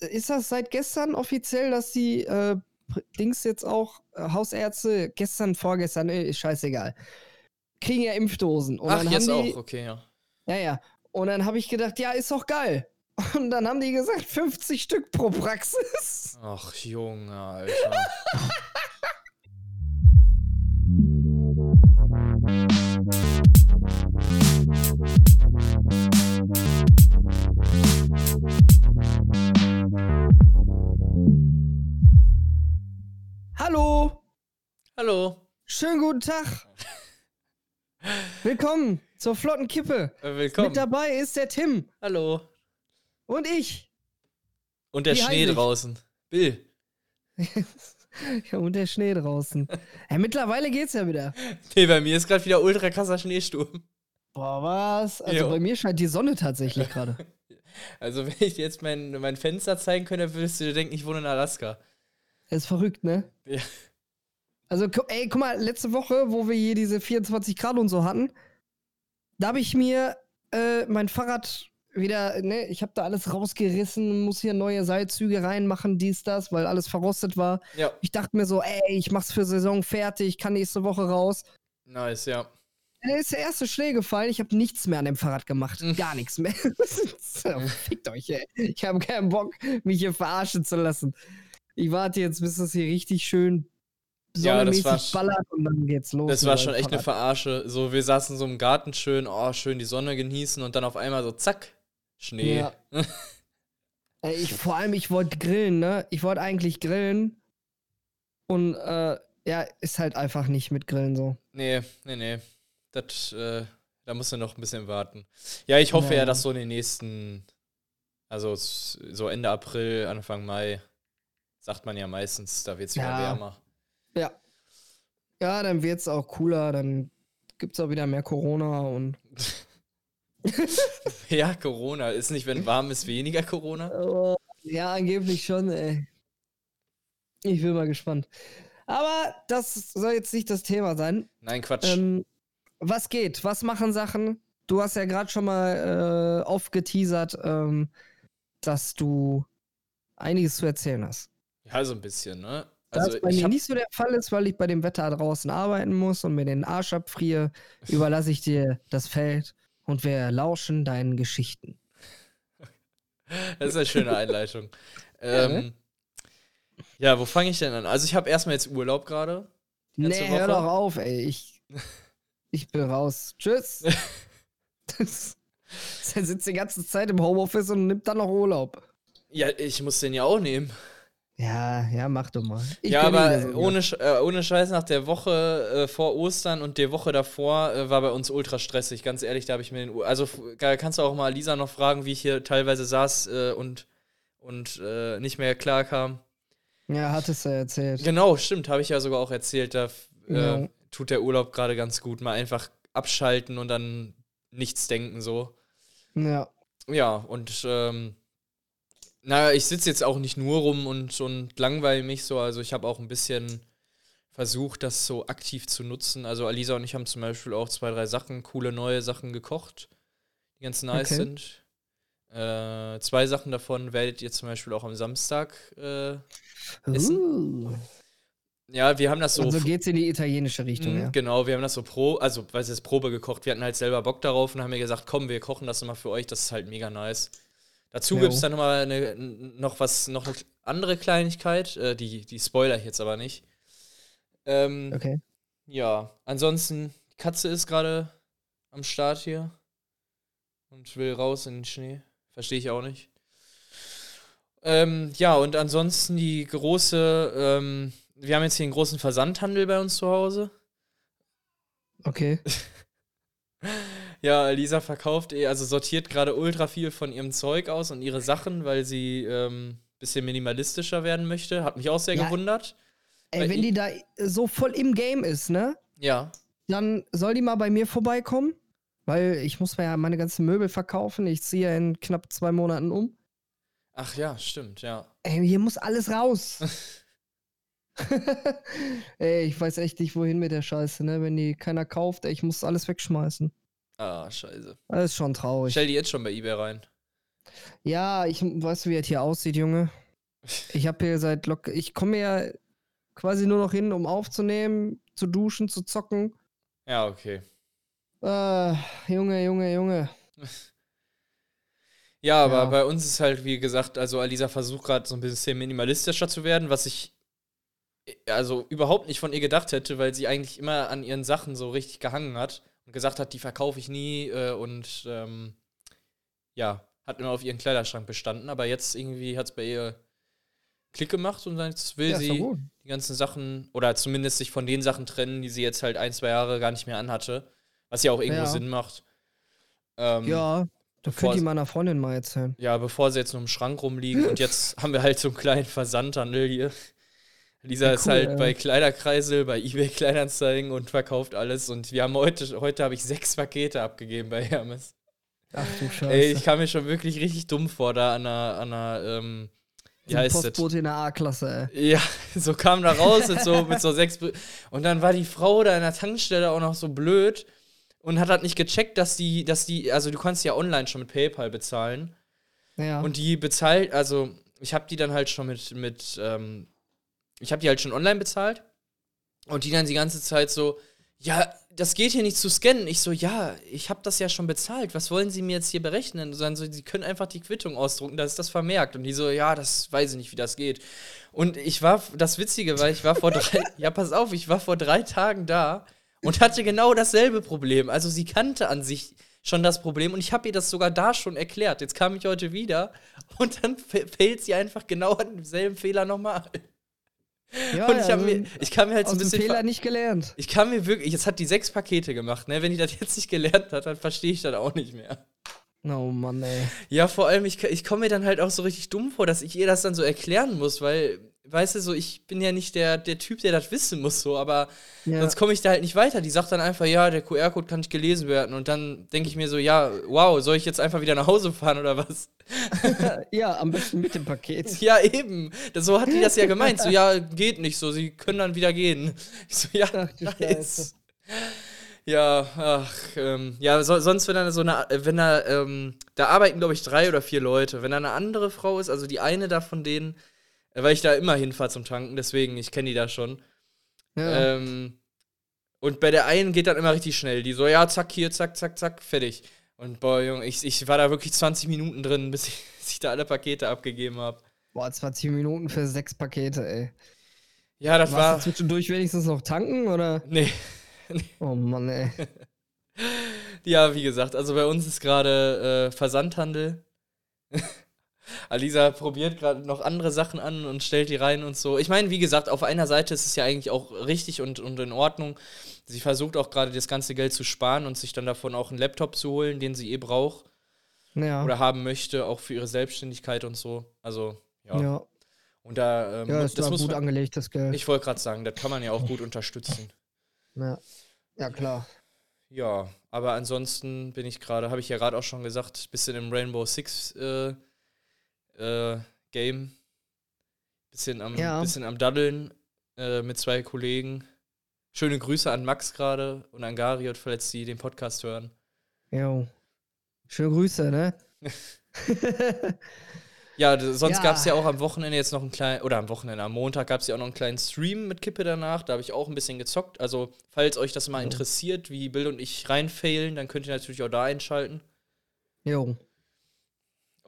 ist das seit gestern offiziell, dass die äh, Dings jetzt auch äh, Hausärzte gestern, vorgestern, äh, ist scheißegal, kriegen ja Impfdosen. Und Ach, jetzt die, auch, okay, ja. Ja, ja. Und dann habe ich gedacht, ja, ist doch geil. Und dann haben die gesagt, 50 Stück pro Praxis. Ach, Junge, Alter. guten Tag. Willkommen zur flotten Kippe. Äh, willkommen. Mit dabei ist der Tim. Hallo. Und ich. Und der Wie Schnee draußen. Bill. ja, und der Schnee draußen. ja, mittlerweile geht's ja wieder. Nee, bei mir ist gerade wieder ultra krasser Schneesturm. Boah, was? Also jo. bei mir scheint die Sonne tatsächlich gerade. Also, wenn ich jetzt mein, mein Fenster zeigen könnte, würdest du dir denken, ich wohne in Alaska. Das ist verrückt, ne? Ja. Also, ey, guck mal, letzte Woche, wo wir hier diese 24 Grad und so hatten, da habe ich mir äh, mein Fahrrad wieder, ne, ich habe da alles rausgerissen, muss hier neue Seilzüge reinmachen, dies, das, weil alles verrostet war. Ja. Ich dachte mir so, ey, ich mach's für Saison fertig, kann nächste Woche raus. Nice, ja. Da ist der erste Schnee gefallen, ich habe nichts mehr an dem Fahrrad gemacht. Mhm. Gar nichts mehr. Fickt euch, ey. Ich habe keinen Bock, mich hier verarschen zu lassen. Ich warte jetzt, bis das hier richtig schön ja, das war, ballert und dann geht's los. Das war schon echt eine Verarsche. So, wir saßen so im Garten schön, oh, schön die Sonne genießen und dann auf einmal so zack, Schnee. Ja. ich, vor allem, ich wollte grillen, ne? Ich wollte eigentlich grillen. Und äh, ja, ist halt einfach nicht mit Grillen so. Nee, nee, nee. Das, äh, da musst du noch ein bisschen warten. Ja, ich hoffe ja, ja dass so in den nächsten, also so Ende April, Anfang Mai, sagt man ja meistens, da wird es wieder ja. wärmer. Ja. Ja, dann wird es auch cooler, dann gibt es auch wieder mehr Corona und. ja, Corona. Ist nicht, wenn warm ist, weniger Corona? Oh, ja, angeblich schon, ey. Ich bin mal gespannt. Aber das soll jetzt nicht das Thema sein. Nein, Quatsch. Ähm, was geht? Was machen Sachen? Du hast ja gerade schon mal äh, aufgeteasert, ähm, dass du einiges zu erzählen hast. Ja, so ein bisschen, ne? Also das bei mir nicht so der Fall ist, weil ich bei dem Wetter draußen arbeiten muss und mir den Arsch abfriere, überlasse ich dir das Feld und wir lauschen deinen Geschichten. Das ist eine schöne Einleitung. ja, ne? ähm, ja, wo fange ich denn an? Also ich habe erstmal jetzt Urlaub gerade. Nee, Woche. hör doch auf, ey. Ich, ich bin raus. Tschüss. Er sitzt die ganze Zeit im Homeoffice und nimmt dann noch Urlaub. Ja, ich muss den ja auch nehmen. Ja, ja, mach doch mal. Ich ja, aber ohne, äh, ohne Scheiß nach der Woche äh, vor Ostern und der Woche davor äh, war bei uns ultra stressig. Ganz ehrlich, da habe ich mir den. U also kannst du auch mal Lisa noch fragen, wie ich hier teilweise saß äh, und, und äh, nicht mehr klar kam. Ja, hattest du erzählt. Genau, stimmt, habe ich ja sogar auch erzählt. Da äh, ja. tut der Urlaub gerade ganz gut. Mal einfach abschalten und dann nichts denken so. Ja. Ja, und ähm, naja, ich sitze jetzt auch nicht nur rum und, und langweile mich so. Also ich habe auch ein bisschen versucht, das so aktiv zu nutzen. Also Alisa und ich haben zum Beispiel auch zwei, drei Sachen, coole neue Sachen gekocht, die ganz nice okay. sind. Äh, zwei Sachen davon werdet ihr zum Beispiel auch am Samstag äh, essen. Uh. Ja, wir haben das so. Also geht's in die italienische Richtung, mh, ja. Genau, wir haben das so pro, also weil es ist Probe gekocht. Wir hatten halt selber Bock darauf und haben mir gesagt, komm, wir kochen das mal für euch. Das ist halt mega nice. Dazu gibt es dann nochmal eine, noch was, noch eine andere Kleinigkeit, äh, die, die spoiler ich jetzt aber nicht. Ähm, okay. Ja, ansonsten, die Katze ist gerade am Start hier und will raus in den Schnee. Verstehe ich auch nicht. Ähm, ja, und ansonsten die große, ähm, wir haben jetzt hier einen großen Versandhandel bei uns zu Hause. Okay. Ja, Lisa verkauft, eh, also sortiert gerade ultra viel von ihrem Zeug aus und ihre Sachen, weil sie ähm, bisschen minimalistischer werden möchte. Hat mich auch sehr ja, gewundert. Ey, wenn die da so voll im Game ist, ne? Ja. Dann soll die mal bei mir vorbeikommen, weil ich muss mir ja meine ganzen Möbel verkaufen. Ich ziehe ja in knapp zwei Monaten um. Ach ja, stimmt, ja. Ey, hier muss alles raus. ey, ich weiß echt nicht, wohin mit der Scheiße, ne? Wenn die keiner kauft, ey, ich muss alles wegschmeißen. Ah, scheiße. Das ist schon traurig. Stell die jetzt schon bei eBay rein. Ja, ich weißt du, wie es hier aussieht, Junge. Ich habe hier seit locker. Ich komme ja quasi nur noch hin, um aufzunehmen, zu duschen, zu zocken. Ja, okay. Äh, Junge, Junge, Junge. Ja, aber Ja. bei uns ist halt, wie gesagt, also Alisa versucht gerade so ein bisschen minimalistischer zu werden, was ich also überhaupt nicht von ihr gedacht hätte, weil sie eigentlich immer an ihren Sachen so richtig gehangen hat und gesagt hat, die verkaufe ich nie äh, und ähm, ja, hat immer auf ihren Kleiderschrank bestanden. Aber jetzt irgendwie hat es bei ihr Klick gemacht und jetzt will Ja, sie die ganzen Sachen oder zumindest sich von den Sachen trennen, die sie jetzt halt ein, zwei Jahre gar nicht mehr anhatte. Was ja auch irgendwo Ja. Sinn macht. Ähm, Ja, das bevor könnt ihr es- meiner Freundin mal erzählen. ja, bevor sie jetzt nur im Schrank rumliegen und jetzt haben wir halt so einen kleinen Versandhandel hier. Lisa Ja, ist cool, halt ja. bei Kleiderkreisel, bei eBay Kleinanzeigen und verkauft alles. Und wir haben heute, heute habe ich sechs Pakete abgegeben bei Hermes. Ach du Scheiße. Ey, ich kam mir schon wirklich richtig dumm vor da an einer, an einer ähm, wie So ein heißt das? Postbote in der A-Klasse, ey. Ja, so kam da raus mit so, mit so sechs. Und dann war die Frau da in der Tankstelle auch noch so blöd und hat halt nicht gecheckt, dass die, dass die, also du kannst ja online schon mit PayPal bezahlen. Ja. Und die bezahlt, also ich habe die dann halt schon mit, mit ähm, ich habe die halt schon online bezahlt. Und die dann die ganze Zeit so, ja, das geht hier nicht zu scannen. Ich so, ja, ich habe das ja schon bezahlt. Was wollen Sie mir jetzt hier berechnen? Und dann so, Sie können einfach die Quittung ausdrucken, da ist das vermerkt. Und die so, ja, das weiß ich nicht, wie das geht. Und ich war, das Witzige war, ich war vor drei, ja, pass auf, ich war vor drei Tagen da und hatte genau dasselbe Problem. Also sie kannte an sich schon das Problem und ich habe ihr das sogar da schon erklärt. Jetzt kam ich heute wieder und dann fällt sie einfach genau an demselben Fehler nochmal. Ja, und ich, hab also mir, ich kam mir halt so ein bisschen. Fehler nicht gelernt. Ich kam mir wirklich, jetzt hat die sechs Pakete gemacht, ne? Wenn die das jetzt nicht gelernt hat, dann verstehe ich das auch nicht mehr. Oh Mann, ey. Ja, vor allem, ich, ich komme mir dann halt auch so richtig dumm vor, dass ich ihr das dann so erklären muss, weil, weißt du, so, ich bin ja nicht der, der Typ, der das wissen muss, so, aber Ja. sonst komme ich da halt nicht weiter. Die sagt dann einfach, ja, der QR-Code kann nicht gelesen werden. Und dann denke ich mir so, ja, wow, soll ich jetzt einfach wieder nach Hause fahren oder was? ja, am besten mit dem Paket. Ja, eben. Das, so hat die das ja gemeint. So, ja, geht nicht so, sie können dann wieder gehen. Ich so, ja, Ach, nice. Ja, ach, ähm, ja, so, sonst, wenn da so eine, wenn da, ähm, da arbeiten, glaube ich, drei oder vier Leute. Wenn da eine andere Frau ist, also die eine da von denen, weil ich da immer hinfahre zum Tanken, deswegen, ich kenne die da schon. Ja. Ähm, und bei der einen geht dann immer richtig schnell. Die so, ja, zack, hier, zack, zack, zack, fertig. Und boah, Junge, ich, ich war da wirklich 20 Minuten drin, bis ich, bis ich da alle Pakete abgegeben habe. Boah, 20 Minuten für sechs Pakete, ey. Ja, das Warst war. du zwischendurch wenigstens noch tanken, oder? Nee. Oh Mann, ey. Ja, wie gesagt, also bei uns ist gerade äh, Versandhandel. Alisa probiert gerade noch andere Sachen an und stellt die rein und so. Ich meine, wie gesagt, auf einer Seite ist es ja eigentlich auch richtig und, und in Ordnung. Sie versucht auch gerade das ganze Geld zu sparen und sich dann davon auch einen Laptop zu holen, den sie eh braucht Ja. oder haben möchte, auch für ihre Selbstständigkeit und so. Also, ja. ja. Und da, ähm, Ja, das da muss gut man, angelegtes Geld. ich wollte gerade sagen, das kann man ja auch gut unterstützen. ja. ja, klar. Ja, aber ansonsten bin ich gerade, habe ich ja gerade auch schon gesagt, bisschen im Rainbow Six äh, äh, Game. Bisschen am, Ja. bisschen am Daddeln äh, mit zwei Kollegen. Schöne Grüße an Max gerade und an Gariot, falls die den Podcast hören. Jo. Schöne Grüße, ne? Ja, sonst Ja. gab es ja auch am Wochenende jetzt noch einen kleinen, oder am Wochenende, am Montag gab es ja auch noch einen kleinen Stream mit Kippe danach. Da habe ich auch ein bisschen gezockt. Also, falls euch das mal interessiert, wie Bill und ich reinfailen, dann könnt ihr natürlich auch da einschalten. jo.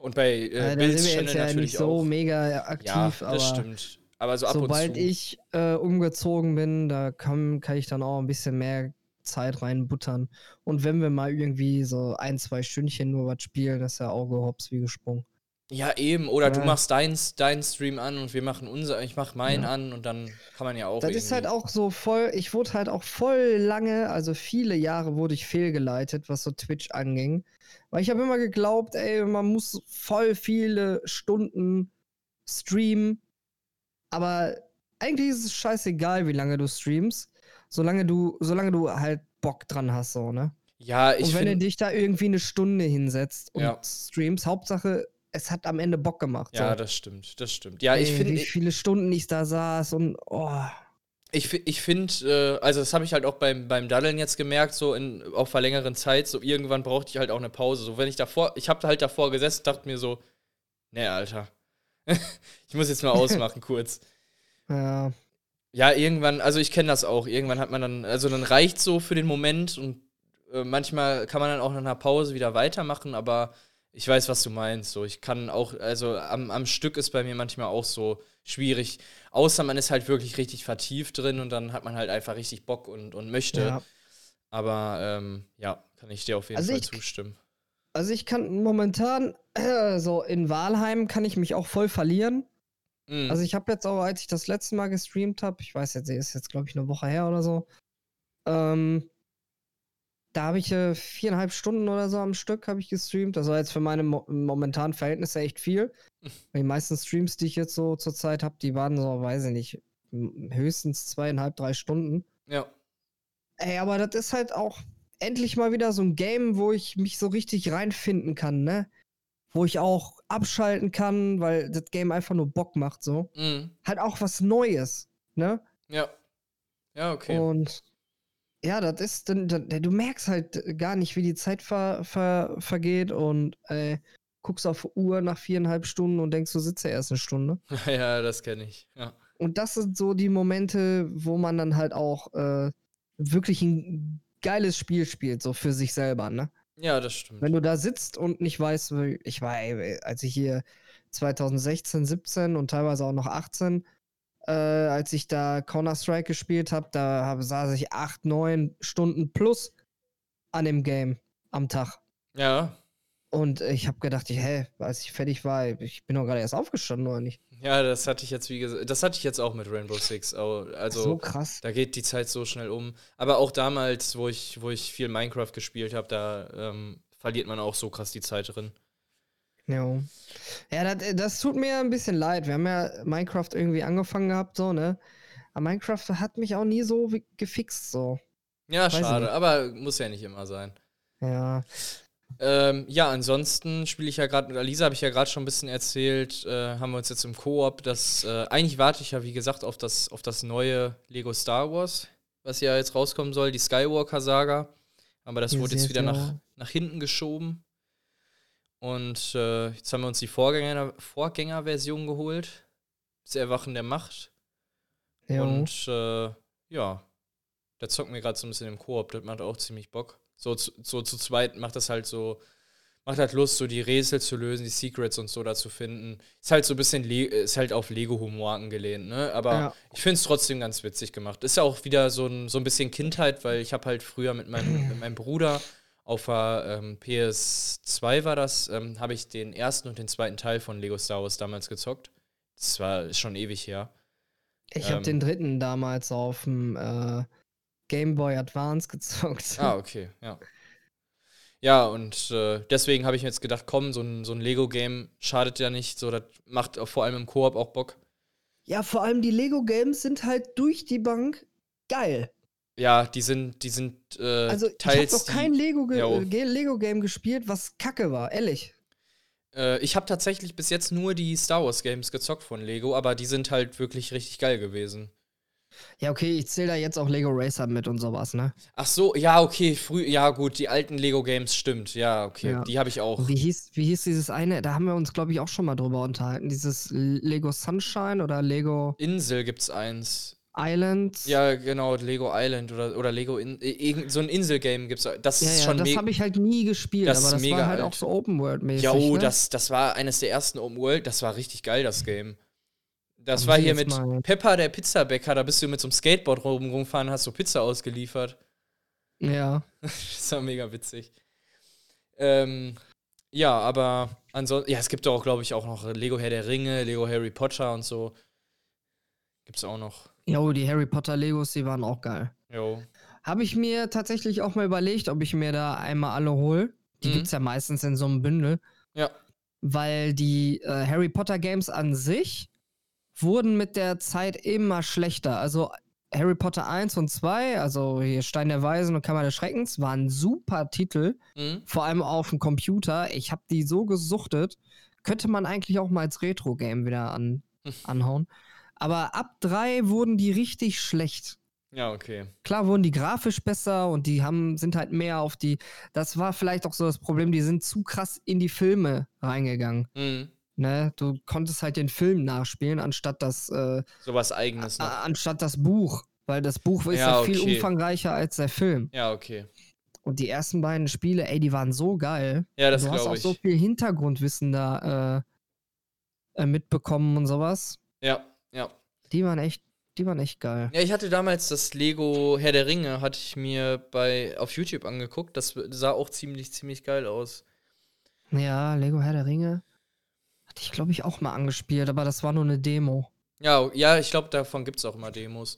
Und bei äh, da Bills sind wir jetzt ja nicht so auch. mega aktiv, Ja, aber das stimmt. Aber so ab sobald und zu. ich äh, umgezogen bin, da kann, kann ich dann auch ein bisschen mehr Zeit reinbuttern. Und wenn wir mal irgendwie so ein, zwei Stündchen nur was spielen, das ist ja Auge hops wie gesprungen. Ja, eben. Oder du Ja. machst deinen dein Stream an und wir machen unser, ich mach meinen Ja. an und dann kann man ja auch. Das ist halt auch so voll, ich wurde halt auch voll lange, also viele Jahre wurde ich fehlgeleitet, was so Twitch anging. Weil ich habe immer geglaubt, ey, man muss voll viele Stunden streamen. Aber eigentlich ist es scheißegal, wie lange du streamst. Solange du, solange du halt Bock dran hast, so, ne? Ja, ich und wenn du dich da irgendwie eine Stunde hinsetzt und Ja. streamst, Hauptsache, es hat am Ende Bock gemacht. Ja, so. das stimmt, das stimmt. Ja, ich Ey, finde. Wie viele Stunden ich da saß und oh. Ich, ich finde, äh, also das habe ich halt auch beim, beim Daddeln jetzt gemerkt, so in, auf einer längeren Zeit, so irgendwann brauchte ich halt auch eine Pause. So, wenn ich davor, ich habe halt davor gesessen, dachte mir so, nee, Alter, ich muss jetzt mal ausmachen kurz. Ja. Ja, irgendwann, also ich kenne das auch. Irgendwann hat man dann, also dann reicht so für den Moment und äh, manchmal kann man dann auch nach einer Pause wieder weitermachen, aber ich weiß, was du meinst. So, ich kann auch, also am, am Stück ist bei mir manchmal auch so schwierig. Außer man ist halt wirklich richtig vertieft drin und dann hat man halt einfach richtig Bock und, und möchte. Ja. Aber ähm, ja, kann ich dir auf jeden Also Fall ich- zustimmen. Also ich kann momentan, äh, so in Walheim kann ich mich auch voll verlieren. Mhm. Also ich habe jetzt auch, als ich das letzte Mal gestreamt habe, ich weiß jetzt, ist jetzt glaube ich eine Woche her oder so, ähm, da habe ich äh, viereinhalb Stunden oder so am Stück habe ich gestreamt. Das war jetzt für meine mo momentanen Verhältnisse echt viel. Die meisten Streams, die ich jetzt so zurzeit habe, die waren so, weiß ich nicht, höchstens zweieinhalb, drei Stunden. ja. Ey, aber das ist halt auch endlich mal wieder so ein Game, wo ich mich so richtig reinfinden kann, ne? Wo ich auch abschalten kann, weil das Game einfach nur Bock macht, so. Mhm. Halt auch was Neues, ne? Ja. Ja, okay. Und ja, das ist, dann, du merkst halt gar nicht, wie die Zeit ver, ver, vergeht und äh, guckst auf Uhr nach viereinhalb Stunden und denkst, du sitzt ja erst eine Stunde. ja, das kenne ich. Ja. Und das sind so die Momente, wo man dann halt auch äh, wirklich ein geiles Spiel spielt, so für sich selber, ne? ja, das stimmt. Wenn du da sitzt und nicht weißt, ich war, ey, als ich hier 2016, 17 und teilweise auch noch 18, äh, als ich da Counter-Strike gespielt habe, da hab, saß ich 8, 9 Stunden plus an dem Game am Tag. Ja. Und ich habe gedacht, ich, hä, als ich fertig war, ich bin doch gerade erst aufgestanden, oder nicht? Ja, das hatte ich jetzt, wie gesagt, das hatte ich jetzt auch mit Rainbow Six. Also, so krass. da geht die Zeit so schnell um. Aber auch damals, wo ich, wo ich viel Minecraft gespielt habe, da ähm, verliert man auch so krass die Zeit drin. Ja, ja das, das tut mir ein bisschen leid. Wir haben ja Minecraft irgendwie angefangen gehabt, so, ne? Aber Minecraft hat mich auch nie so wie- gefixt, so. Ja, ich schade, aber muss ja nicht immer sein. Ja. Ähm, ja, ansonsten spiele ich ja gerade mit Alisa, habe ich ja gerade schon ein bisschen erzählt, äh, haben wir uns jetzt im Koop, das, äh, eigentlich warte ich ja, wie gesagt, auf das, auf das neue Lego Star Wars, was ja jetzt rauskommen soll, die Skywalker-Saga. Aber das Ja, wurde jetzt wieder sehr. nach, nach hinten geschoben. Und äh, jetzt haben wir uns die Vorgänger, Vorgängerversion geholt. Das Erwachen der Macht. ja. Und äh, ja, da zocken wir gerade so ein bisschen im Koop, das macht auch ziemlich Bock. So, zu- so zu zweit macht das halt so, macht halt Lust, so die Rätsel zu lösen, die Secrets und so da zu finden. Ist halt so ein bisschen, Le ist halt auf Lego-Humor angelehnt, ne? Aber Ja. ich finde es trotzdem ganz witzig gemacht. Ist ja auch wieder so ein, so ein bisschen Kindheit, weil ich habe halt früher mit meinem, mit meinem Bruder auf der ähm, PS2 war das, ähm, habe ich den ersten und den zweiten Teil von Lego Star Wars damals gezockt. Das war schon ewig her. Ich habe ähm, den dritten damals auf dem äh, Game Boy Advance gezockt. Ah, okay, ja. Ja, und äh, deswegen habe ich mir jetzt gedacht, komm, so ein, so ein Lego-Game schadet ja nicht. So, das macht vor allem im Koop auch Bock. Ja, vor allem die Lego Games sind halt durch die Bank geil. Ja, die sind, die sind äh, Also ich habe teils. noch kein Lego, ge Jo. äh, Lego Game gespielt, was Kacke war, ehrlich. äh, ich habe tatsächlich bis jetzt nur die Star Wars Games gezockt von Lego, aber die sind halt wirklich richtig geil gewesen. Ja, okay, ich zähle da jetzt auch Lego Racer mit und sowas, ne? Ach so, ja, okay, früh, ja gut, die alten Lego Games stimmt, ja, okay, Ja. die habe ich auch. Wie hieß, wie hieß dieses eine? Da haben wir uns, glaube ich, auch schon mal drüber unterhalten. Dieses Lego Sunshine oder Lego Insel gibt's eins. Island. Ja, genau, Lego Island oder, oder Lego in, so ein Inselgame gibt's. Das ja, ist ja schon das habe ich halt nie gespielt, Das aber das mega war halt alt. auch so Open World mäßig. Ja, oh, ne? das, das war eines der ersten Open World. Das war richtig geil, das Game. Das Da war hier mit mal- Peppa, der Pizzabäcker. Da bist du mit so einem Skateboard rum, rumgefahren, hast so Pizza ausgeliefert. Ja. Das war mega witzig. Ähm, ja, aber ansonsten, ja, es gibt doch auch, glaube ich, auch noch Lego Herr der Ringe, Lego Harry Potter und so. Gibt's auch noch. Jo, die Harry Potter Legos, die waren auch geil. Jo. Habe ich mir tatsächlich auch mal überlegt, ob ich mir da einmal alle hole. Die Mhm. gibt's ja meistens in so einem Bündel. Ja. Weil die äh, Harry Potter Games an sich wurden mit der Zeit immer schlechter. Also Harry Potter 1 und 2, also hier Stein der Weisen und Kammer des Schreckens, waren super Titel. Mhm. Vor allem auf dem Computer. Ich habe die so gesuchtet. Könnte man eigentlich auch mal als Retro-Game wieder an, anhauen. Aber ab drei wurden die richtig schlecht. Ja, okay. Klar wurden die grafisch besser und die haben, sind halt mehr auf die. Das war vielleicht auch so das Problem, die sind zu krass in die Filme reingegangen. Mhm. Ne? Du konntest halt den Film nachspielen, anstatt das, äh, Sowas eigenes noch. anstatt das Buch. Weil das Buch ist Ja, ja, viel okay. umfangreicher als der Film. Ja, okay. Und die ersten beiden Spiele, ey, die waren so geil. Ja, das du hast glaube auch ich. so viel Hintergrundwissen da äh, äh, mitbekommen und sowas. Ja. Die waren echt, die waren echt geil. Ja, ich hatte damals das Lego Herr der Ringe, hatte ich mir bei auf YouTube angeguckt. Das sah auch ziemlich, ziemlich geil aus. Ja, Lego Herr der Ringe. Hatte ich, glaube ich, auch mal angespielt, aber das war nur eine Demo. Ja, ja, ich glaube, davon gibt es auch mal Demos.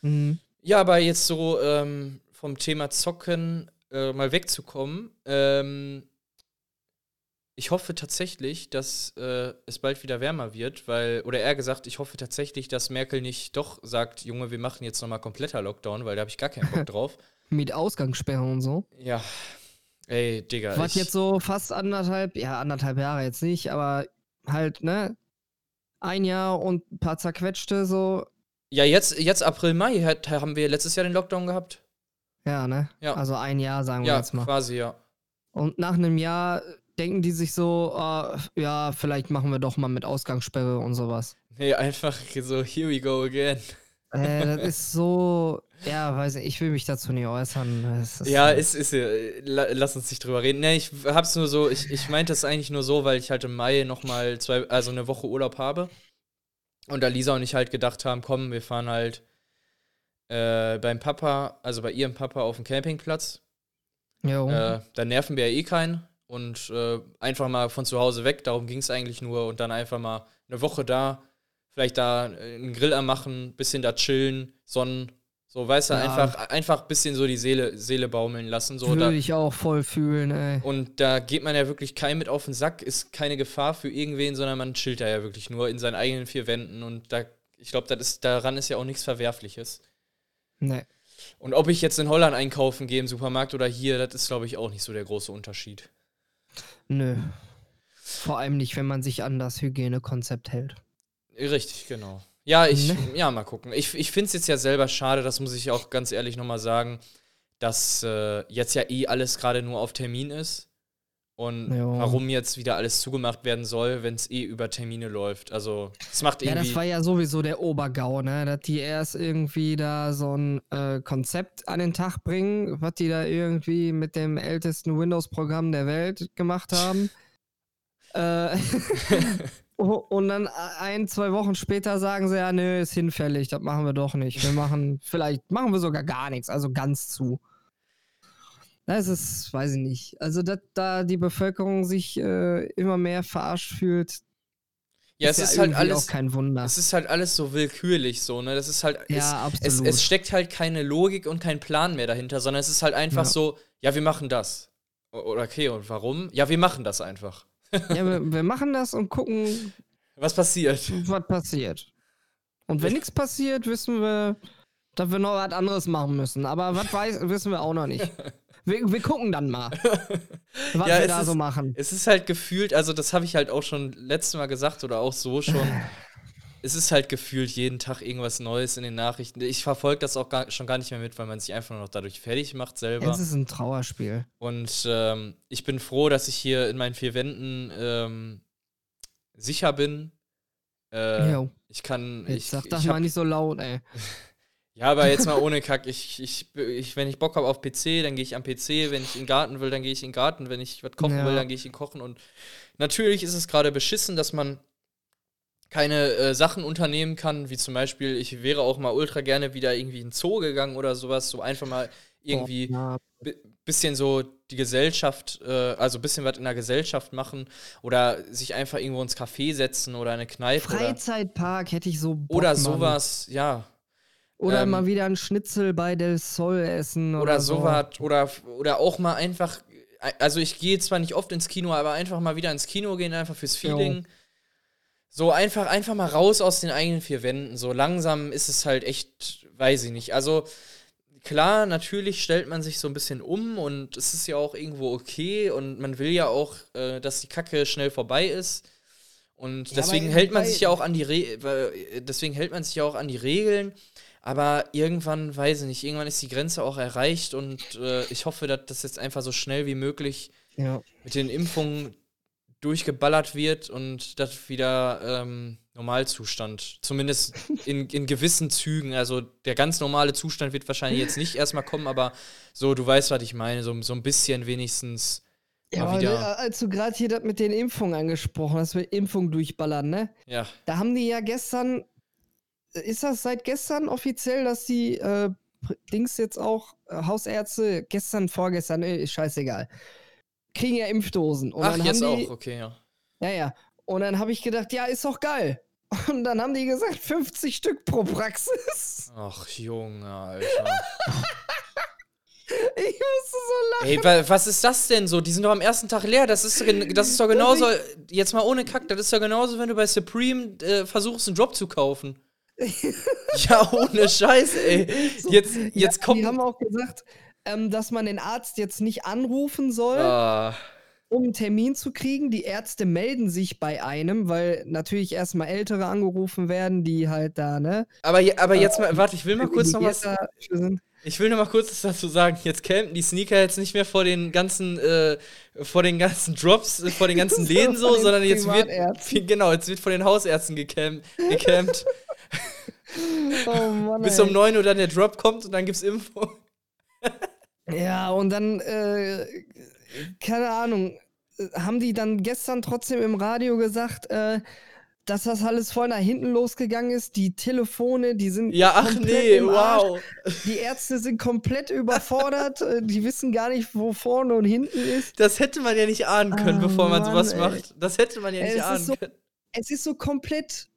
Mhm. Ja, aber jetzt so ähm, vom Thema Zocken äh, mal wegzukommen. Ähm, ich hoffe tatsächlich, dass äh, es bald wieder wärmer wird, weil, oder eher gesagt, ich hoffe tatsächlich, dass Merkel nicht doch sagt, Junge, wir machen jetzt nochmal kompletter Lockdown, weil da habe ich gar keinen Bock drauf. Mit Ausgangssperre und so. Ja. Ey, Digga. Was jetzt so fast anderthalb, ja, anderthalb Jahre jetzt nicht, aber halt, ne? Ein Jahr und ein paar zerquetschte, so. Ja, jetzt, jetzt April, Mai hat, haben wir letztes Jahr den Lockdown gehabt. Ja, ne? Ja. Also ein Jahr, sagen wir Ja, jetzt mal. quasi, ja. Und nach einem Jahr denken die sich so, ah, ja, vielleicht machen wir doch mal mit Ausgangssperre und sowas. Nee, einfach so, here we go again. Äh, das ist so, ja, weiß nicht, ich will mich dazu nicht äußern. Es ist, Ja, äh, ist, ist, äh, la- lass uns nicht drüber reden. Nee, ich hab's nur so, ich, ich meinte das eigentlich nur so, weil ich halt im Mai nochmal zwei, also eine Woche Urlaub habe. Und da Lisa und ich halt gedacht haben, komm, wir fahren halt äh, beim Papa, also bei ihrem Papa auf dem Campingplatz. Jo. Äh, da nerven wir ja eh keinen. Und äh, einfach mal von zu Hause weg, darum ging es eigentlich nur. Und dann einfach mal eine Woche da, vielleicht da äh, einen Grill anmachen, bisschen da chillen, Sonnen. So, weißt du, Ja. einfach, einfach bisschen so die Seele, Seele baumeln lassen. So, da, Würde ich auch voll fühlen, ey. und da geht man ja wirklich kein mit auf den Sack, ist keine Gefahr für irgendwen, sondern man chillt da ja wirklich nur in seinen eigenen vier Wänden. Und da, ich glaube, daran ist ja auch nichts Verwerfliches. Nee. Und ob ich jetzt in Holland einkaufen gehe im Supermarkt oder hier, das ist, glaube ich, auch nicht so der große Unterschied. Nö. Vor allem nicht, wenn man sich an das Hygienekonzept hält. Richtig, genau. Ja, ich, Ne? ja, mal gucken. Ich, ich finde es jetzt ja selber schade, das muss ich auch ganz ehrlich nochmal sagen, dass äh, jetzt ja eh alles gerade nur auf Termin ist. Und Ja. warum jetzt wieder alles zugemacht werden soll, wenn es eh über Termine läuft. Also, es macht Ja, irgendwie. das war ja sowieso der Obergau, ne? Dass die erst irgendwie da so ein äh, Konzept an den Tag bringen, was die da irgendwie mit dem ältesten Windows-Programm der Welt gemacht haben. äh, und dann ein, zwei Wochen später sagen sie, ja, nö, ist hinfällig, das machen wir doch nicht. Wir machen, vielleicht machen wir sogar gar nichts, also ganz zu. Das ist, weiß ich nicht. Also, dass da die Bevölkerung sich äh, immer mehr verarscht fühlt, ja, es ja ist halt alles. auch kein Wunder. Es ist halt alles so willkürlich so, ne? Das ist halt. Ja, es, es, absolut. es steckt halt keine Logik und kein Plan mehr dahinter, sondern es ist halt einfach Ja. so, ja, wir machen das. Oder okay, und warum? Ja, wir machen das einfach. Ja, wir, wir machen das und gucken, Was passiert? was passiert. Und wenn nichts passiert, wissen wir, dass wir noch was anderes machen müssen. Aber was weiß, wissen wir auch noch nicht. Wir, wir gucken dann mal, was Ja, wir da ist- so machen. Es ist halt gefühlt, also das habe ich halt auch schon letztes Mal gesagt oder auch so schon. es ist halt gefühlt jeden Tag irgendwas Neues in den Nachrichten. Ich verfolge das auch gar, schon gar nicht mehr mit, weil man sich einfach nur noch dadurch fertig macht selber. Es ist ein Trauerspiel. Und ähm, ich bin froh, dass ich hier in meinen vier Wänden ähm, sicher bin. Äh, ich kann. Jetzt ich, sag das ich mal hab, nicht so laut, ey. ja, aber jetzt mal ohne Kack. Ich, ich, ich, wenn ich Bock habe auf PC, dann gehe ich am PC. Wenn ich in den Garten will, dann gehe ich in den Garten. Wenn ich was kochen Ja. will, dann gehe ich in den Kochen. Und natürlich ist es gerade beschissen, dass man keine äh, Sachen unternehmen kann, wie zum Beispiel, ich wäre auch mal ultra gerne wieder irgendwie in den Zoo gegangen oder sowas, so einfach mal irgendwie Ja, bi- bisschen so die Gesellschaft, äh, also bisschen was in der Gesellschaft machen oder sich einfach irgendwo ins Café setzen oder in eine Kneipe oder, Freizeitpark hätte ich so Bock, oder Mann. sowas, ja. Oder ähm, mal wieder ein Schnitzel bei Del Sol essen. Oder, Oder so. sowas. Oder, oder auch mal einfach, also ich gehe zwar nicht oft ins Kino, aber einfach mal wieder ins Kino gehen, einfach fürs Jo. Feeling. So einfach, einfach mal raus aus den eigenen vier Wänden. So langsam ist es halt echt, weiß ich nicht. Also klar, natürlich stellt man sich so ein bisschen um und es ist ja auch irgendwo okay und man will ja auch, äh, dass die Kacke schnell vorbei ist. Und Ja, deswegen hält man sich ja auch an die Re äh, deswegen hält man sich ja auch an die Regeln. Aber irgendwann, weiß ich nicht, irgendwann ist die Grenze auch erreicht und äh, ich hoffe, dass das jetzt einfach so schnell wie möglich Ja. mit den Impfungen durchgeballert wird und das wieder ähm, Normalzustand. Zumindest in, in gewissen Zügen. Also der ganz normale Zustand wird wahrscheinlich jetzt nicht erstmal kommen, aber so, du weißt, was ich meine. So, so ein bisschen wenigstens Ja, wieder. ne, als du gerade hier das mit den Impfungen angesprochen hast, wir Impfungen durchballern, ne? Ja. Da haben die ja gestern, ist das seit gestern offiziell, dass die äh, Dings jetzt auch, äh, Hausärzte, gestern, vorgestern, äh, ist scheißegal, kriegen ja Impfdosen. Und Ach, dann jetzt die, auch, okay, ja. Ja, ja. Und dann habe ich gedacht, ja, ist doch geil. Und dann haben die gesagt, 50 Stück pro Praxis. Ach, Junge, Alter. Ich musste so lachen. Ey, wa- was ist das denn so? Die sind doch am ersten Tag leer. Das ist, das ist doch genauso, jetzt mal ohne Kack, das ist doch genauso, wenn du bei Supreme äh, versuchst, einen Job zu kaufen. ja, ohne Scheiß, ey. Jetzt, jetzt ja, kommt. Die haben auch gesagt, ähm, dass man den Arzt jetzt nicht anrufen soll, Ah, um einen Termin zu kriegen. Die Ärzte melden sich bei einem, weil natürlich erstmal Ältere angerufen werden, die halt da, ne? aber, je- aber jetzt mal, warte, ich will mal kurz noch was. Ich will noch mal kurz was dazu sagen. Jetzt campen die Sneaker jetzt nicht mehr vor den ganzen, äh, vor den ganzen Drops, äh, vor den ganzen Läden so, sondern jetzt wird, genau, jetzt wird von den Hausärzten gecampt. gecampt Oh Mann, bis um 9 Uhr dann der Drop kommt und dann gibt's Info. Ja, und dann, äh, keine Ahnung, haben die dann gestern trotzdem im Radio gesagt, äh, dass das alles voll nach hinten losgegangen ist. Die Telefone, die sind. Ja, ach komplett nee, wow. Die Ärzte sind komplett überfordert. die wissen gar nicht, wo vorne und hinten ist. Das hätte man ja nicht ahnen können, Ah, bevor man Mann, sowas ey. macht. Das hätte man ja nicht ahnen so- können. Es ist so komplett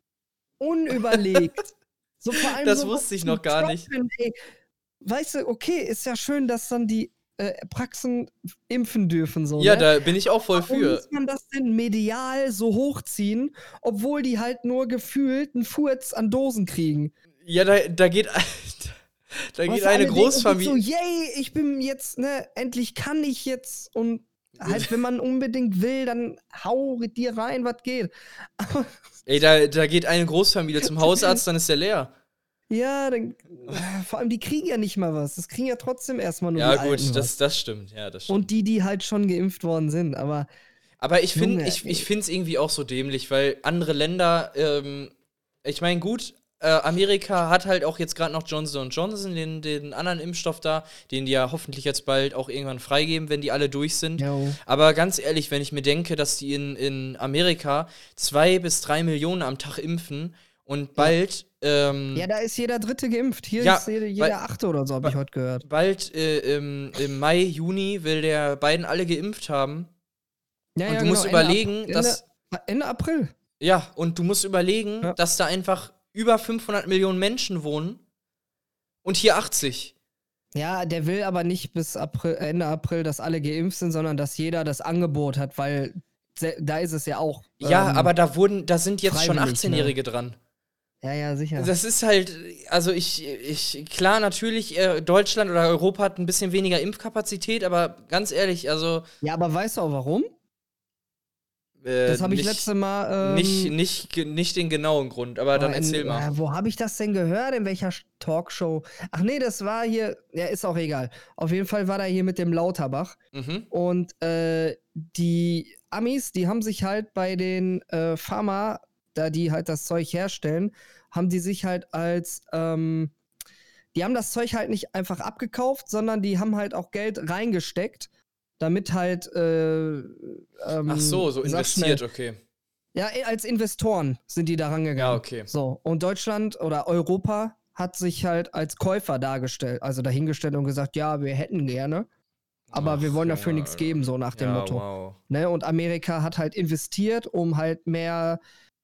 unüberlegt. So vor allem Das wusste was ich noch gar Job nicht. ey. Weißt du, okay, ist ja schön, dass dann die äh, Praxen impfen dürfen. So, Ja, ne? da bin ich auch voll Warum für. muss man das denn medial so hochziehen, obwohl die halt nur gefühlt einen Furz an Dosen kriegen? Ja, da, da geht, da geht du, eine Großfamilie. So, yay, ich bin jetzt, ne, endlich kann ich jetzt und halt, wenn man unbedingt will, dann hau dir rein, was geht. Ey, da, da geht eine Großfamilie zum Hausarzt, dann ist der leer. ja, dann, äh, vor allem die kriegen ja nicht mal was. Das kriegen ja trotzdem erstmal nur Ja, die Alten gut, was. das, das stimmt. Ja, das stimmt. Und die, die halt schon geimpft worden sind. Aber Aber ich finde Junge, ich, ich es irgendwie auch so dämlich, weil andere Länder, ähm, ich meine, gut, äh, Amerika hat halt auch jetzt gerade noch Johnson Johnson, den, den anderen Impfstoff da, den die ja hoffentlich jetzt bald auch irgendwann freigeben, wenn die alle durch sind. jo. Aber ganz ehrlich, wenn ich mir denke, dass die in, in Amerika zwei bis drei Millionen am Tag impfen und bald, ähm, ja, da ist jeder Dritte geimpft. Hier Ja, ist jeder, weil- jeder Achte oder so, habe ich heute gehört. bald äh, im, im Mai, Juni will der Biden alle geimpft haben. Ja, Und ja, du musst genau, Ende überlegen, April- dass- Ende, Ende April. Ja, und du musst überlegen, Ja. dass da einfach über 500 Millionen Menschen wohnen und hier 80. Ja, der will aber nicht bis April, Ende April, dass alle geimpft sind, sondern dass jeder das Angebot hat, weil da ist es ja auch. ja, ähm, aber da wurden, da sind jetzt schon freiwillig, 18-Jährige dran. Ja, ja, sicher. Das ist halt, also ich, ich, klar, natürlich, äh, Deutschland oder Europa hat ein bisschen weniger Impfkapazität, aber ganz ehrlich, also. ja, aber weißt du auch warum? Äh, Das habe ich letzte Mal. Ähm, nicht, nicht, nicht den genauen Grund, aber dann in, erzähl mal. Äh, wo habe ich das denn gehört? In welcher Talkshow? Ach nee, das war hier. Ja, ist auch egal. Auf jeden Fall war da hier mit dem Lauterbach. Mhm. Und äh, die Amis, die haben sich halt bei den äh, Pharma, da die halt das Zeug herstellen, haben die sich halt als, ähm, die haben das Zeug halt nicht einfach abgekauft, sondern die haben halt auch Geld reingesteckt, damit halt, äh, ähm, Ach so, so investiert, schnell. okay. Ja, eh, als Investoren sind die da rangegangen. Ja, okay. So, und Deutschland oder Europa hat sich halt als Käufer dargestellt, also dahingestellt und gesagt, ja, wir hätten gerne, aber Ach, wir wollen dafür Junge, nichts geben, so nach dem ja, Motto. Wow. Ne? Und Amerika hat halt investiert, um halt mehr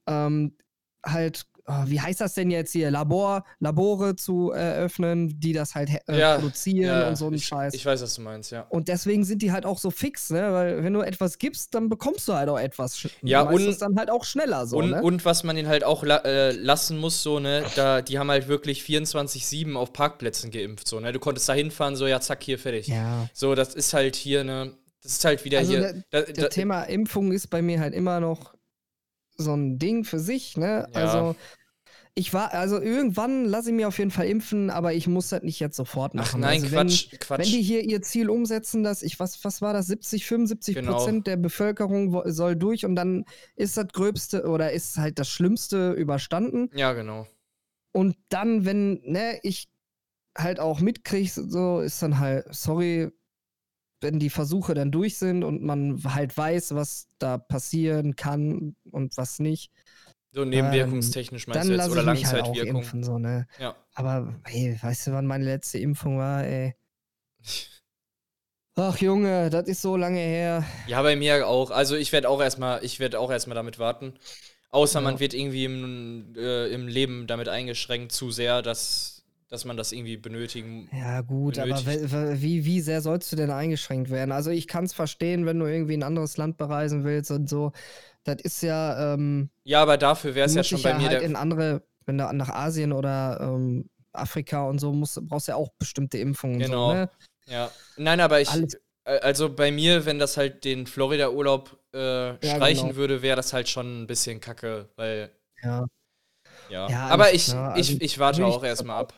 ähm, halt, ah, wie heißt das denn jetzt hier, Labor, Labore zu eröffnen, die das halt äh, Ja, produzieren Ja, und so einen ich, Scheiß. Ich weiß, was du meinst, ja. und deswegen sind die halt auch so fix, ne? Weil wenn du etwas gibst, dann bekommst du halt auch etwas. Ja, und- dann halt auch schneller so, und, ne? und was man den halt auch la äh, lassen muss, so, ne, da, die haben halt wirklich 24-7 auf Parkplätzen geimpft, so, ne? Du konntest da hinfahren, so, ja, zack, hier, fertig. ja. So, das ist halt hier, ne, das ist halt wieder Also hier. der- da, Das da, Thema Impfung ist bei mir halt immer noch so ein Ding für sich, ne? Ja. Also ich war, also irgendwann lasse ich mir auf jeden Fall impfen, aber ich muss das nicht jetzt sofort machen. Ach nein, also Quatsch, wenn, Quatsch. Wenn die hier ihr Ziel umsetzen, dass ich, was, was war das, 70, 75 Genau. Prozent der Bevölkerung soll durch und dann ist das Gröbste oder ist halt das Schlimmste überstanden. ja, genau. Und dann, wenn, ne, ich halt auch mitkrieg, so ist dann halt, sorry, wenn die Versuche dann durch sind und man halt weiß, was da passieren kann und was nicht, So nebenwirkungstechnisch meinst dann du jetzt oder halt Langzeitwirkung? impfen, so, ne. ja. Aber, ey, weißt du, wann meine letzte Impfung war, ey? Ach Junge, das ist so lange her. Ja, bei mir auch. Also ich werde auch erstmal, ich werde auch erstmal damit warten. Außer Ja. man wird irgendwie im, äh, im Leben damit eingeschränkt zu sehr, dass, dass man das irgendwie benötigen. Ja, gut, aber benötigt. we- wie, wie sehr sollst du denn eingeschränkt werden? Also ich kann es verstehen, wenn du irgendwie ein anderes Land bereisen willst und so. Das ist ja, ähm, Ja, aber dafür wäre es ja schon bei ja mir halt der. in andere, wenn du nach Asien oder ähm, Afrika und so musst, brauchst du ja auch bestimmte Impfungen. Genau. So, ne? Ja. Nein, aber ich. Alles- äh, Also bei mir, wenn das halt den Florida-Urlaub äh, streichen genau. würde, wäre das halt schon ein bisschen kacke, weil. Ja. Ja. Ja, aber ich. Also, ich, ich warte auch erstmal ab.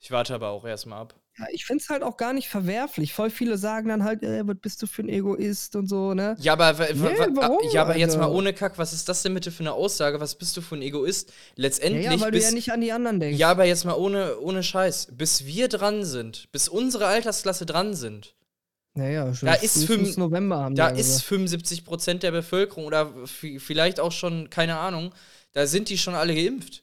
Ich warte aber auch erstmal ab. Ja, ich finde es halt auch gar nicht verwerflich. Voll viele sagen dann halt, äh, was bist du für ein Egoist und so, ne? Ja, aber, Nee, wa- warum, ja, aber jetzt mal ohne Kack, was ist das denn bitte für eine Aussage? Was bist du für ein Egoist? Ja, Letztendlich ja, weil du bis, ja nicht an die anderen denkst. Ja, aber jetzt mal ohne, ohne Scheiß. Bis wir dran sind, bis unsere Altersklasse dran sind, Naja, schon Da ist fünf- November haben da ja ist gesagt. 75 Prozent der Bevölkerung oder vielleicht auch schon, keine Ahnung, da sind die schon alle geimpft.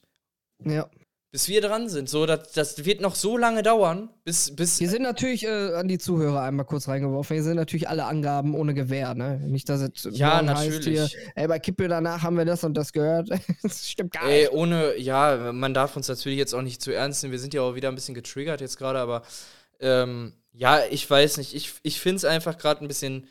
Ja. Bis wir dran sind. So, das, das wird noch so lange dauern, bis. bis Hier sind natürlich äh, an die Zuhörer einmal kurz reingeworfen. Hier sind natürlich alle Angaben ohne Gewähr, ne? Nicht, dass es Ja, natürlich. hier, ey, bei Kippe danach haben wir das und das gehört. das stimmt gar Ey, nicht. ohne, ja, man darf uns natürlich jetzt auch nicht zu ernst nehmen. Wir sind ja auch wieder ein bisschen getriggert jetzt gerade, aber ähm, ja, ich weiß nicht. Ich, ich finde es einfach gerade ein bisschen,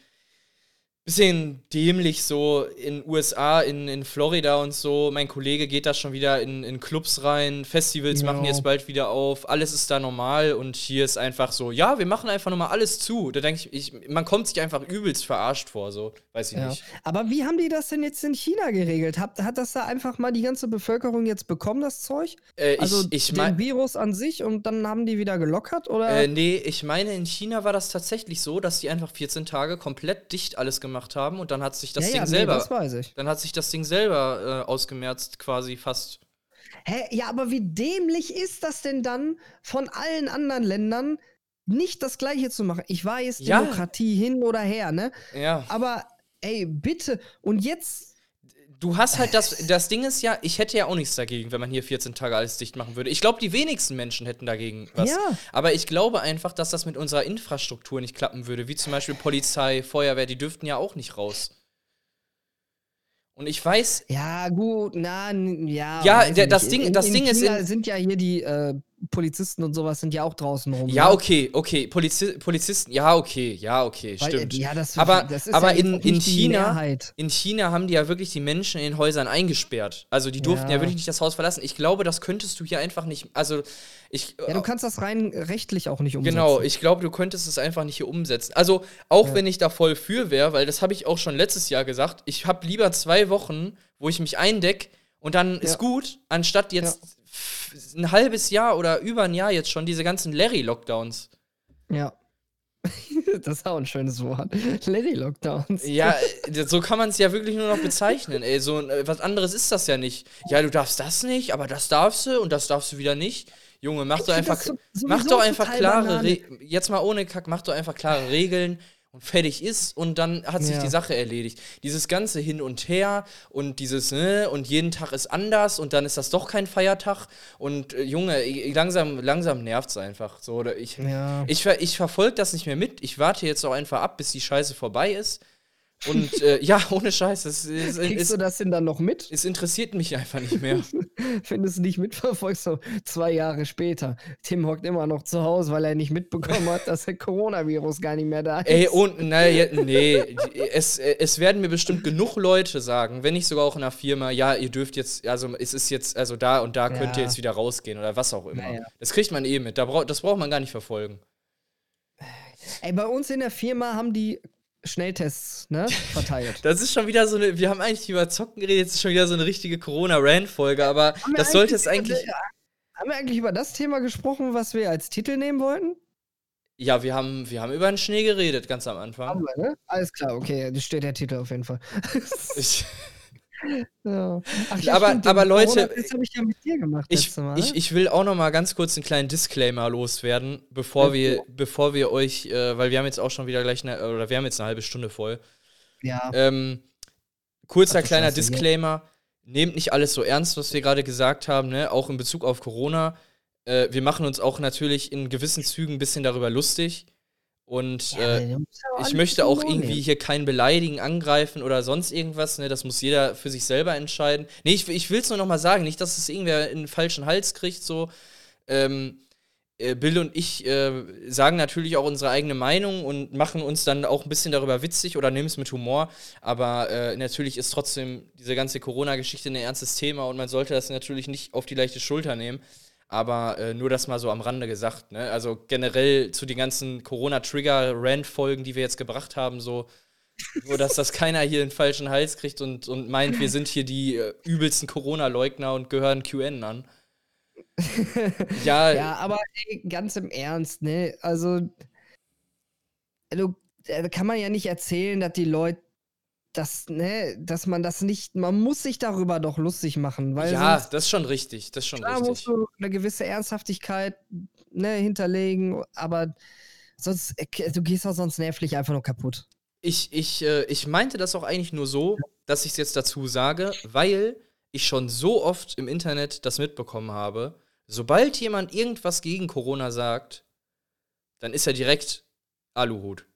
bisschen dämlich so in USA, in, in Florida und so. Mein Kollege geht da schon wieder in, in Clubs rein, Festivals Ja. machen jetzt bald wieder auf, alles ist da normal und hier ist einfach so, ja, wir machen einfach nochmal alles zu. Da denke ich, ich, man kommt sich einfach übelst verarscht vor, so, weiß ich Ja. nicht. Aber wie haben die das denn jetzt in China geregelt? Hat, hat das da einfach mal die ganze Bevölkerung jetzt bekommen, das Zeug? Äh, Also ich, ich den Virus an sich und dann haben die wieder gelockert? Oder? Äh, nee, ich meine, in China war das tatsächlich so, dass die einfach 14 Tage komplett dicht alles gemacht haben und dann hat sich das ja, Ding ja, nee, selber. das weiß ich. dann hat sich das Ding selber äh, ausgemerzt, quasi fast. Hä, ja, aber wie dämlich ist das denn dann von allen anderen Ländern nicht das Gleiche zu machen? Ich weiß, Ja. Demokratie hin oder her, ne? Ja. Aber ey, bitte. Und jetzt, Du hast halt das. Das Ding ist ja, ich hätte ja auch nichts dagegen, wenn man hier 14 Tage alles dicht machen würde. Ich glaube, die wenigsten Menschen hätten dagegen was. Ja. Aber ich glaube einfach, dass das mit unserer Infrastruktur nicht klappen würde, wie zum Beispiel Polizei, Feuerwehr, die dürften ja auch nicht raus. Und ich weiß, ja, gut, na, ja. Ja, der- das. Ding- in, das in Ding ist China in- sind ja hier die äh, Polizisten und sowas sind ja auch draußen rum. Ja, ne? okay, okay. Polizi Polizisten, ja, okay, ja, okay, Weil, äh, stimmt. Ja, das, aber das ist aber ja in, in China, in China haben die ja wirklich die Menschen in den Häusern eingesperrt. Also die durften ja, Ja. wirklich nicht das Haus verlassen. Ich glaube, das könntest du hier einfach nicht. Also ich. Ja, du kannst das rein rechtlich auch nicht umsetzen. Genau, ich glaube, du könntest es einfach nicht hier umsetzen. Also, auch Ja. wenn ich da voll für wäre, weil das habe ich auch schon letztes Jahr gesagt, ich habe lieber zwei Wochen, wo ich mich eindeck und dann ist gut, anstatt jetzt ein halbes Jahr oder über ein Jahr jetzt schon diese ganzen Larry-Lockdowns. Ja. das ist auch ein schönes Wort. Larry-Lockdowns. Ja, äh, so kann man es ja wirklich nur noch bezeichnen. Ey, so äh, was anderes ist das ja nicht. Ja, du darfst das nicht, aber das darfst du und das darfst du wieder nicht. Junge, mach Ich doch einfach, so- mach doch einfach klare, Banane. Re jetzt mal ohne Kack, mach doch einfach klare Regeln und fertig ist und dann hat sich Ja. die Sache erledigt. Dieses ganze Hin und Her und dieses, ne, und jeden Tag ist anders und dann ist das doch kein Feiertag und äh, Junge, ich- langsam, langsam nervt's einfach. So, oder ich, Ja. ich, ver ich verfolge das nicht mehr mit. Ich warte jetzt auch einfach ab, bis die Scheiße vorbei ist. Und äh, ja, ohne Scheiß, es, es, Kriegst es, du das denn dann noch mit? es interessiert mich einfach nicht mehr. Wenn du es nicht mitverfolgst, so zwei Jahre später. Tim hockt immer noch zu Hause, weil er nicht mitbekommen hat, dass der Coronavirus gar nicht mehr da ist. Ey, und, naja, nee, es, es werden mir bestimmt genug Leute sagen, wenn nicht sogar auch in einer Firma, ja, ihr dürft jetzt, also es ist jetzt, also da und da könnt ihr Ja. jetzt wieder rausgehen oder was auch immer. Naja. Das kriegt man eh mit, da brauch, das braucht man gar nicht verfolgen. Ey, bei uns in der Firma haben die Schnelltests, ne, verteilt. Das ist schon wieder so eine, wir haben eigentlich über Zocken geredet, jetzt ist schon wieder so eine richtige Corona-Rand-Folge, aber Haben das sollte es eigentlich-. Haben wir eigentlich über das Thema gesprochen, was wir als Titel nehmen wollten? Ja, wir haben, wir haben über den Schnee geredet, ganz am Haben Anfang. wir, ne? Alles klar, okay, das steht der Titel auf jeden Fall. Ich, ja. Ach, Aber- stimmt, aber Leute, ich ja gemacht ich, ich, ich will auch noch mal ganz kurz einen kleinen Disclaimer loswerden, bevor wir, bevor wir euch, äh, weil wir haben jetzt auch schon wieder gleich eine, oder wir haben jetzt eine halbe Stunde voll. ja. Ähm, kurzer Ach kleiner ja. Disclaimer. Nehmt nicht alles so ernst, was wir gerade gesagt haben, ne? auch in Bezug auf Corona. Äh, wir machen uns auch natürlich in gewissen Zügen ein bisschen darüber lustig. Und Ja, äh, ich möchte auch irgendwie nehmen. hier keinen beleidigen, angreifen oder sonst irgendwas. Ne? Das muss jeder für sich selber entscheiden. Nee, ich, ich will es nur noch mal sagen. Nicht, dass es irgendwer in den falschen Hals kriegt. So. Ähm, äh, Bill und ich äh, sagen natürlich auch unsere eigene Meinung und machen uns dann auch ein bisschen darüber witzig oder nehmen es mit Humor. Aber äh, natürlich ist trotzdem diese ganze Corona-Geschichte ein ernstes Thema und man sollte das natürlich nicht auf die leichte Schulter nehmen. Aber äh, nur das mal so am Rande gesagt. Ne? Also generell zu den ganzen Corona-Trigger-Rant-Folgen, die wir jetzt gebracht haben, so. Nur, dass das keiner hier den falschen Hals kriegt und, und meint, wir sind hier die äh, übelsten Corona-Leugner und gehören QN an. ja, Ja, aber ey, ganz im Ernst, ne? Also, äh, kann man ja nicht erzählen, dass die Leute das, ne, dass man das nicht, man muss sich darüber doch lustig machen, weil ja das ist schon richtig. Das ist schon klar richtig. musst du eine gewisse Ernsthaftigkeit ne, hinterlegen, aber sonst, äh, du gehst auch sonst nervlich einfach nur kaputt. Ich, ich, äh, ich meinte das auch eigentlich nur so, dass ich es jetzt dazu sage, weil ich schon so oft im Internet das mitbekommen habe, sobald jemand irgendwas gegen Corona sagt, dann ist er direkt Aluhut.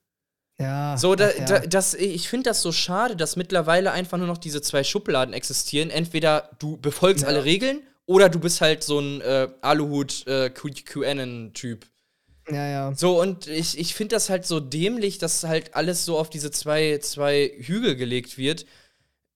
Ja. So, da, ja. da, das, ich finde das so schade, dass mittlerweile einfach nur noch diese zwei Schubladen existieren. Entweder du befolgst Ja. alle Regeln oder du bist halt so ein äh, Aluhut äh, QAnon-Typ. ja, ja. So, und ich, ich finde das halt so dämlich, dass halt alles so auf diese zwei, zwei Hügel gelegt wird.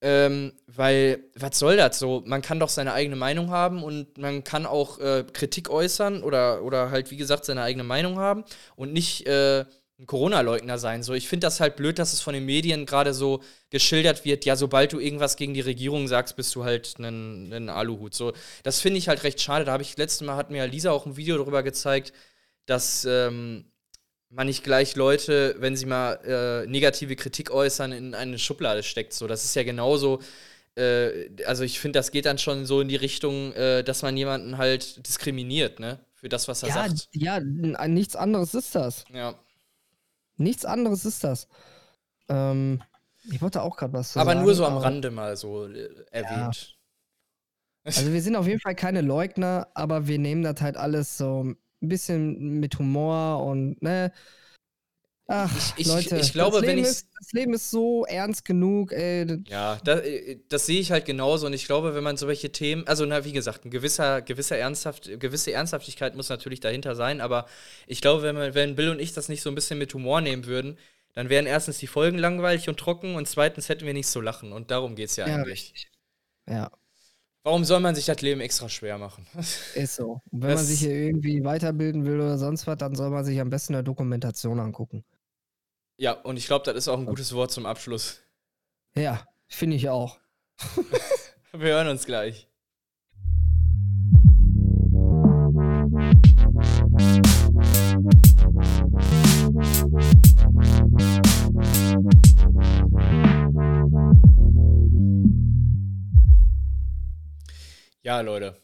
Ähm, weil, was soll das so? Man kann doch seine eigene Meinung haben und man kann auch äh, Kritik äußern oder, oder halt, wie gesagt, seine eigene Meinung haben und nicht äh, ein Corona-Leugner sein. So, ich finde das halt blöd, dass es von den Medien gerade so geschildert wird, ja, sobald du irgendwas gegen die Regierung sagst, bist du halt ein, Aluhut. So, das finde ich halt recht schade. Da habe ich letztes Mal hat mir Lisa auch ein Video darüber gezeigt, dass ähm, man nicht gleich Leute, wenn sie mal äh, negative Kritik äußern, in eine Schublade steckt. So, das ist ja genauso. Äh, also ich finde, das geht dann schon so in die Richtung, äh, dass man jemanden halt diskriminiert, ne? Für das, was er Ja, sagt. ja, nichts anderes ist das. Ja. Nichts anderes ist das. Ähm, ich wollte auch gerade was zu Aber sagen, nur so am Rande mal so äh, erwähnt. Also wir sind auf jeden Fall keine Leugner, aber wir nehmen das halt alles so ein bisschen mit Humor und ne. Ach, Ich- Leute, ich glaube, das wenn Leben ich's- ist, das Leben ist so ernst genug, ey. das- Ja, da, äh, das sehe ich halt genauso und ich glaube, wenn man solche Themen, also na, wie gesagt, ein gewisser, gewisser Ernsthaft, gewisse Ernsthaftigkeit muss natürlich dahinter sein, aber ich glaube, wenn, man, wenn Bill und ich das nicht so ein bisschen mit Humor nehmen würden, dann wären erstens die Folgen langweilig und trocken und zweitens hätten wir nicht so lachen und darum geht es ja, Ja, eigentlich. Ja, Warum soll man sich das Leben extra schwer machen? ist so. Und wenn man Das- sich hier irgendwie weiterbilden will oder sonst was, dann soll man sich am besten eine Dokumentation angucken. Ja, und ich glaube, das ist auch ein gutes Wort zum Abschluss. Ja, finde ich auch. Wir hören uns gleich. Ja, Leute.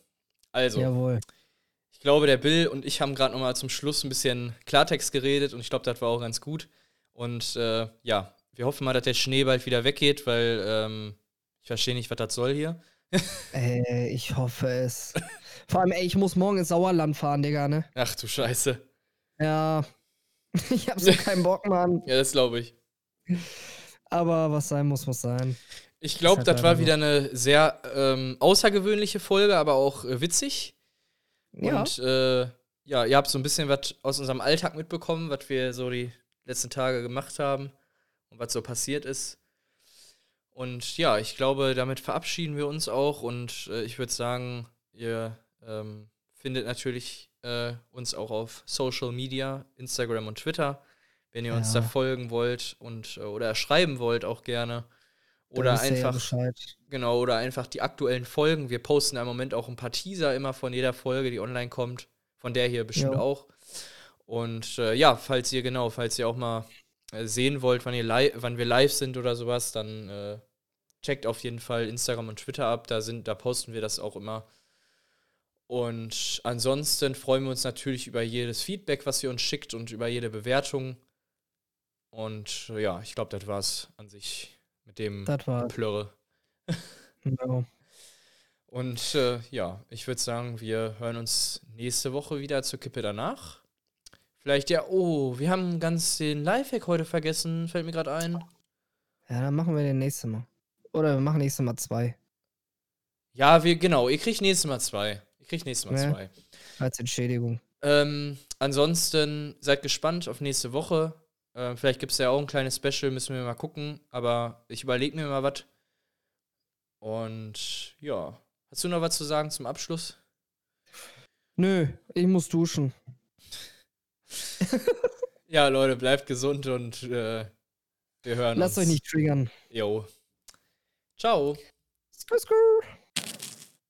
Also, Jawohl. ich glaube, der Bill und ich haben gerade noch mal zum Schluss ein bisschen Klartext geredet und ich glaube, das war auch ganz gut. Und äh, ja, wir hoffen mal, dass der Schnee bald wieder weggeht, weil ähm, ich verstehe nicht, was das soll hier. Ey, ich hoffe es. Vor allem, ey, ich muss morgen ins Sauerland fahren, Digga, ne? Ach du Scheiße. Ja. Ich hab so keinen Bock, Mann. Ja, das glaube ich. Aber was sein muss, muss sein. Ich glaube, halt das war wieder eine sehr ähm, außergewöhnliche Folge, aber auch äh, witzig. Ja. Und äh, ja, ihr habt so ein bisschen was aus unserem Alltag mitbekommen, was wir so die letzten Tage gemacht haben und was so passiert ist. Und ja, ich glaube, damit verabschieden wir uns auch und äh, ich würde sagen, ihr ähm, findet natürlich äh, uns auch auf Social Media, Instagram und Twitter. wenn ihr uns Ja. da folgen wollt und äh, oder schreiben wollt auch gerne. Oder einfach, genau, oder einfach die aktuellen Folgen. Wir posten im Moment auch ein paar Teaser immer von jeder Folge, die online kommt. Von der hier bestimmt Jo. auch. Und äh, ja, falls ihr genau, falls ihr auch mal äh, sehen wollt, wann, ihr li wann wir live sind oder sowas, dann äh, checkt auf jeden Fall Instagram und Twitter ab. Da, sind, da posten wir das auch immer. Und ansonsten freuen wir uns natürlich über jedes Feedback, was ihr uns schickt und über jede Bewertung. Und äh, ja, ich glaube, das war's an sich mit dem. Plörre. Ja. Und äh, ja, ich würde sagen, wir hören uns nächste Woche wieder zur Kippe danach. Vielleicht ja, oh, wir haben ganz den Lifehack heute vergessen, fällt mir gerade ein. ja, dann machen wir den nächsten Mal. Oder wir machen nächstes Mal zwei. Ja, wir, genau, ihr kriegt nächstes Mal zwei. Ihr kriegt nächstes Mal Ja. zwei. Als Entschädigung. Ähm, ansonsten seid gespannt auf nächste Woche. Ähm, vielleicht gibt es ja auch ein kleines Special, müssen wir mal gucken. Aber ich überlege mir mal was. Und ja, hast du noch was zu sagen zum Abschluss? Nö, ich muss duschen. Ja, Leute, bleibt gesund und äh, wir hören Lasst uns. euch nicht triggern. Jo. Ciao. Skr, skr.